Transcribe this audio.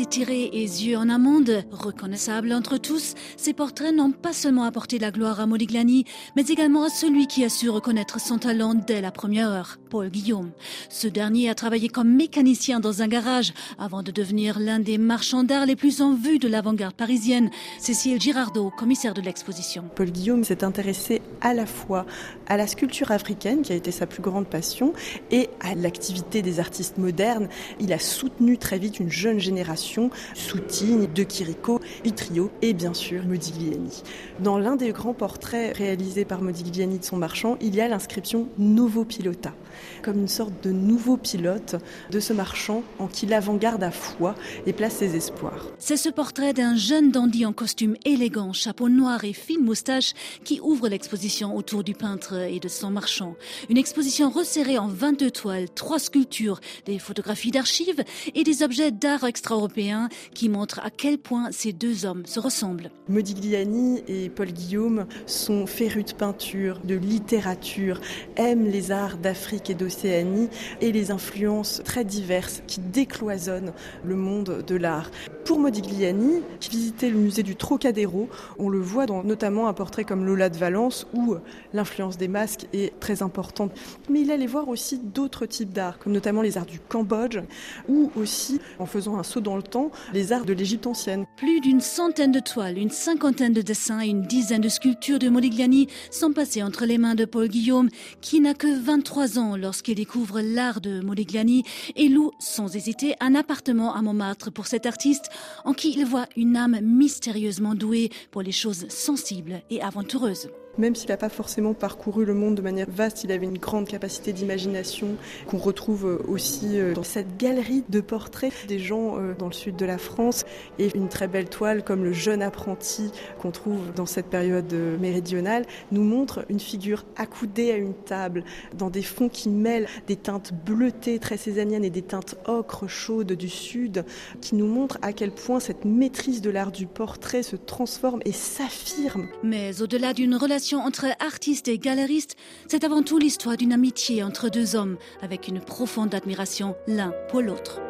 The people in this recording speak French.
étirés et yeux en amande, reconnaissables entre tous, ces portraits n'ont pas seulement apporté la gloire à Modigliani, mais également à celui qui a su reconnaître son talent dès la première heure, Paul Guillaume. Ce dernier a travaillé comme mécanicien dans un garage avant de devenir l'un des marchands d'art les plus en vue de l'avant-garde parisienne. Cécile Girardot, commissaire de l'exposition. Paul Guillaume s'est intéressé à la fois à la sculpture africaine, qui a été sa plus grande passion, et à l'activité des artistes modernes. Il a soutenu très vite une jeune génération, Soutine, De Chirico, Utrio et bien sûr Modigliani. Dans l'un des grands portraits réalisés par Modigliani de son marchand, il y a l'inscription Novo Pilota, comme une sorte de nouveau pilote de ce marchand en qui l'avant-garde a foi et place ses espoirs. C'est ce portrait d'un jeune dandy en costume élégant, chapeau noir et fine moustache qui ouvre l'exposition autour du peintre et de son marchand. Une exposition resserrée en 22 toiles, trois sculptures, des photographies d'archives et des objets d'art qui montrent à quel point ces deux hommes se ressemblent. Modigliani et Paul Guillaume sont férus de peinture, de littérature, aiment les arts d'Afrique et d'Océanie et les influences très diverses qui décloisonnent le monde de l'art. Pour Modigliani, qui visitait le musée du Trocadéro, on le voit dans notamment un portrait comme Lola de Valence où l'influence des masques est très importante. Mais il allait voir aussi d'autres types d'art, comme notamment les arts du Cambodge ou aussi, en faisant un saut dans le temps, les arts de l'Égypte ancienne. Plus d'une centaine de toiles, une cinquantaine de dessins et une dizaine de sculptures de Modigliani sont passés entre les mains de Paul Guillaume, qui n'a que 23 ans lorsqu'il découvre l'art de Modigliani et loue sans hésiter un appartement à Montmartre pour cet artiste en qui il voit une âme mystérieusement douée pour les choses sensibles et aventureuses. Même s'il n'a pas forcément parcouru le monde de manière vaste, il avait une grande capacité d'imagination qu'on retrouve euh, aussi euh, dans cette galerie de portraits des gens euh, dans le sud de la France et une très belle toile comme le jeune apprenti qu'on trouve dans cette période méridionale nous montre une figure accoudée à une table dans des fonds qui mêlent des teintes bleutées très césaniennes et des teintes ocre chaudes du sud qui nous montrent à quel point cette maîtrise de l'art du portrait se transforme et s'affirme. Mais au-delà d'une relation entre artistes et galeristes, c'est avant tout l'histoire d'une amitié entre deux hommes avec une profonde admiration l'un pour l'autre.